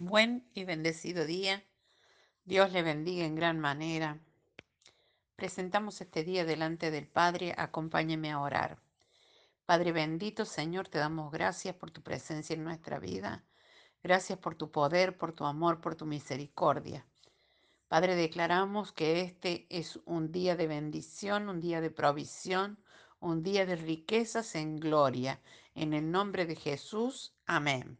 Buen y bendecido día. Dios le bendiga en gran manera. Presentamos este día delante del Padre. Acompáñeme a orar. Padre bendito, Señor, te damos gracias por tu presencia en nuestra vida. Gracias por tu poder, por tu amor, por tu misericordia. Padre, declaramos que este es un día de bendición, un día de provisión, un día de riquezas en gloria. En el nombre de Jesús, amén.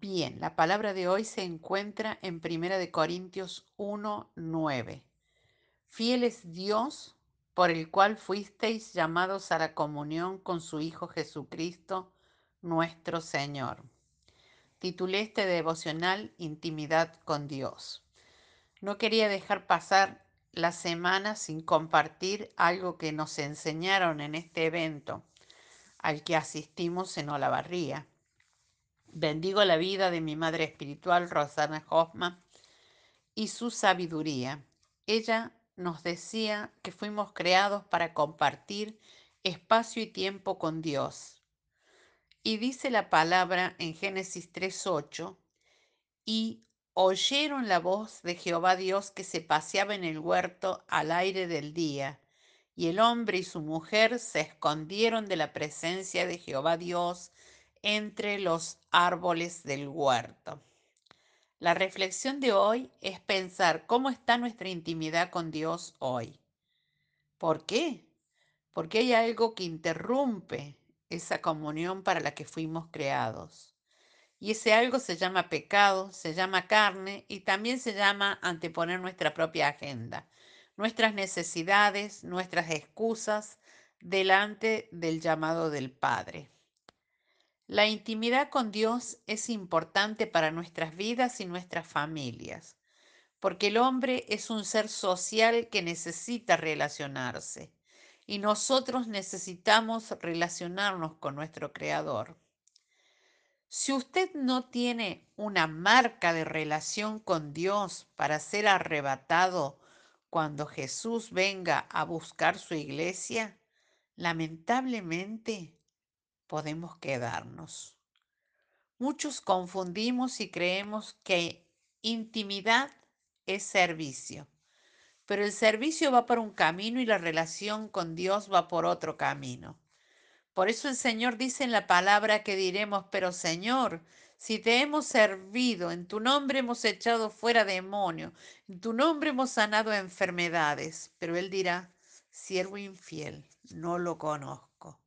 Bien, la palabra de hoy se encuentra en Primera de Corintios 1, 9. Fiel es Dios por el cual fuisteis llamados a la comunión con su Hijo Jesucristo, nuestro Señor. Titulé este devocional Intimidad con Dios. No quería dejar pasar la semana sin compartir algo que nos enseñaron en este evento al que asistimos en Olavarría Bendigo la vida de mi madre espiritual, Rosana Hoffman, y su sabiduría. Ella nos decía que fuimos creados para compartir espacio y tiempo con Dios. Y dice la palabra en Génesis 3.8, y oyeron la voz de Jehová Dios que se paseaba en el huerto al aire del día, y el hombre y su mujer se escondieron de la presencia de Jehová Dios entre los árboles del huerto. La reflexión de hoy es pensar cómo está nuestra intimidad con Dios hoy. ¿Por qué? Porque hay algo que interrumpe esa comunión para la que fuimos creados. Y ese algo se llama pecado, se llama carne y también se llama anteponer nuestra propia agenda, nuestras necesidades, nuestras excusas delante del llamado del Padre. La intimidad con Dios es importante para nuestras vidas y nuestras familias, porque el hombre es un ser social que necesita relacionarse y nosotros necesitamos relacionarnos con nuestro Creador. Si usted no tiene una marca de relación con Dios para ser arrebatado cuando Jesús venga a buscar su iglesia, lamentablemente podemos quedarnos. Muchos confundimos y creemos que intimidad es servicio, pero el servicio va por un camino y la relación con Dios va por otro camino. Por eso el Señor dice en la palabra que diremos, pero Señor, si te hemos servido, en tu nombre hemos echado fuera demonios, en tu nombre hemos sanado enfermedades, pero Él dirá, siervo infiel, no lo conozco.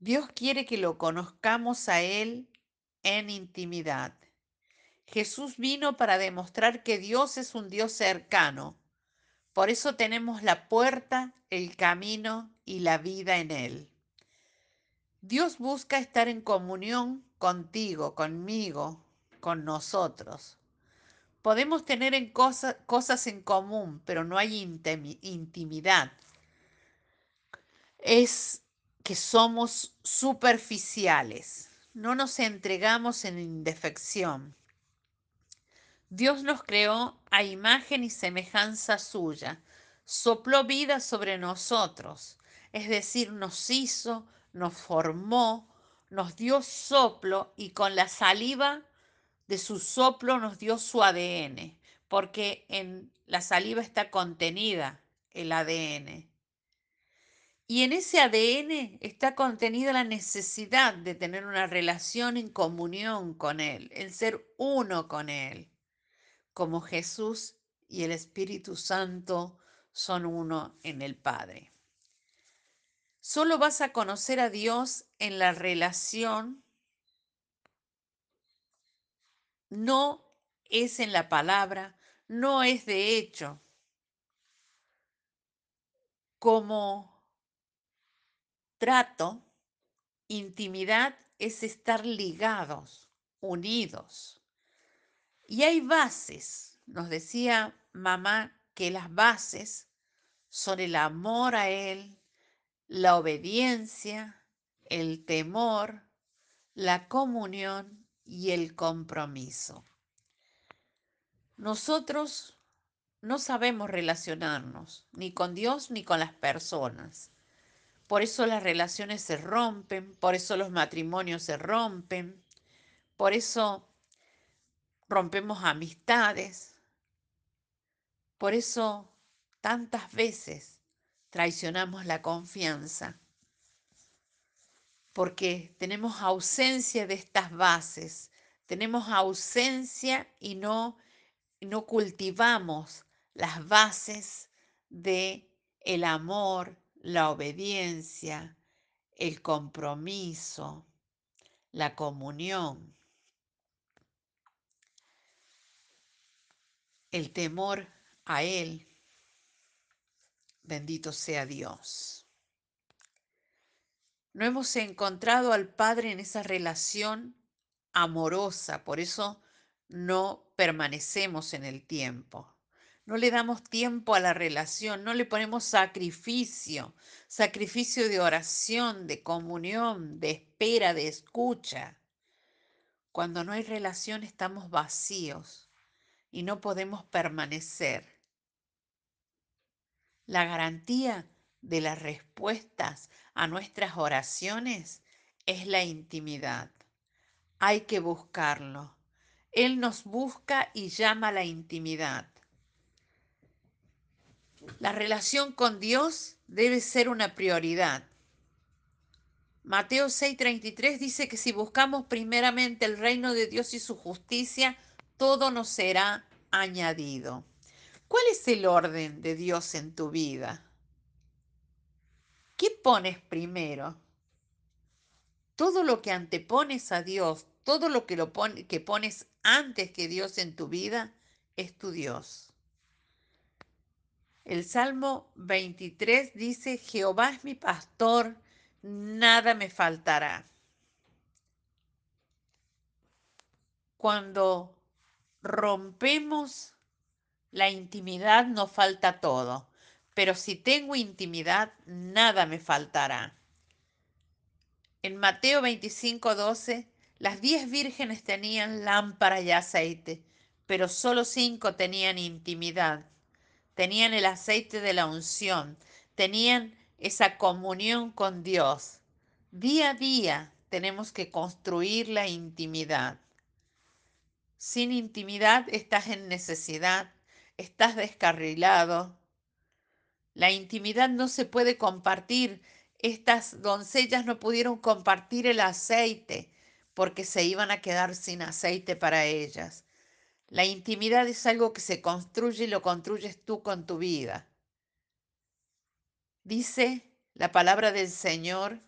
Dios quiere que lo conozcamos a Él en intimidad. Jesús vino para demostrar que Dios es un Dios cercano. Por eso tenemos la puerta, el camino y la vida en Él. Dios busca estar en comunión contigo, conmigo, con nosotros. Podemos tener en cosas en común, pero no hay intimidad. Es que somos superficiales, no nos entregamos en indefección. Dios nos creó a imagen y semejanza suya, sopló vida sobre nosotros, es decir, nos hizo, nos formó, nos dio soplo y con la saliva de su soplo nos dio su ADN, porque en la saliva está contenida el ADN. Y en ese ADN está contenida la necesidad de tener una relación en comunión con Él, el ser uno con Él, como Jesús y el Espíritu Santo son uno en el Padre. Solo vas a conocer a Dios en la relación, no es en la palabra, no es de hecho. Como trato, intimidad es estar ligados, unidos. Y hay bases, nos decía mamá que las bases son el amor a Él, la obediencia, el temor, la comunión y el compromiso. Nosotros no sabemos relacionarnos ni con Dios ni con las personas. Por eso las relaciones se rompen, por eso los matrimonios se rompen, Por eso rompemos amistades. Por eso tantas veces traicionamos la confianza. Porque tenemos ausencia de estas bases. Tenemos ausencia y no, no cultivamos las bases de el amor, la obediencia, el compromiso, la comunión, el temor a Él. Bendito sea Dios. No hemos encontrado al Padre en esa relación amorosa, por eso no permanecemos en el tiempo. No le damos tiempo a la relación, no le ponemos sacrificio, sacrificio de oración, de comunión, de espera, de escucha. Cuando no hay relación estamos vacíos y no podemos permanecer. La garantía de las respuestas a nuestras oraciones es la intimidad. Hay que buscarlo. Él nos busca y llama a la intimidad. La relación con Dios debe ser una prioridad. Mateo 6:33 dice que si buscamos primeramente el reino de Dios y su justicia, todo nos será añadido. ¿Cuál es el orden de Dios en tu vida? ¿Qué pones primero? Todo lo que antepones a Dios, todo lo que, lo que pones antes que Dios en tu vida, es tu Dios. El Salmo 23 dice, Jehová es mi pastor, nada me faltará. Cuando rompemos la intimidad nos falta todo, pero si tengo intimidad, nada me faltará. En Mateo 25, 12, las diez vírgenes tenían lámpara y aceite, pero solo cinco tenían intimidad tenían el aceite de la unción, tenían esa comunión con Dios. Día a día tenemos que construir la intimidad. Sin intimidad estás en necesidad, estás descarrilado. La intimidad no se puede compartir. Estas doncellas no pudieron compartir el aceite porque se iban a quedar sin aceite para ellas. La intimidad es algo que se construye y lo construyes tú con tu vida. Dice la palabra del Señor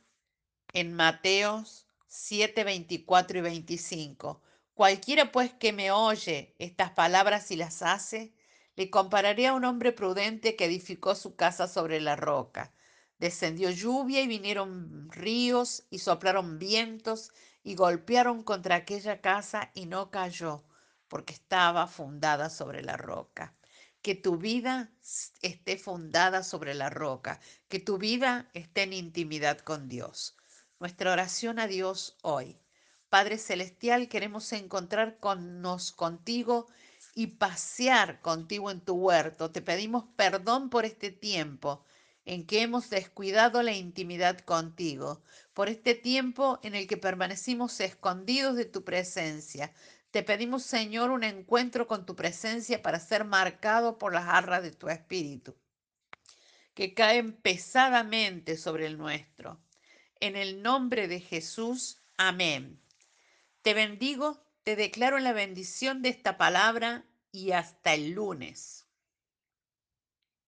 en Mateos 7, 24 y 25. Cualquiera pues que me oye estas palabras y las hace, le compararé a un hombre prudente que edificó su casa sobre la roca. Descendió lluvia y vinieron ríos y soplaron vientos y golpearon contra aquella casa y no cayó porque estaba fundada sobre la roca. Que tu vida esté fundada sobre la roca, que tu vida esté en intimidad con Dios. Nuestra oración a Dios hoy. Padre Celestial, queremos encontrarnos contigo y pasear contigo en tu huerto. Te pedimos perdón por este tiempo en que hemos descuidado la intimidad contigo, por este tiempo en el que permanecimos escondidos de tu presencia, te pedimos, Señor, un encuentro con tu presencia para ser marcado por las arras de tu espíritu, que caen pesadamente sobre el nuestro. En el nombre de Jesús, amén. Te bendigo, te declaro la bendición de esta palabra y hasta el lunes.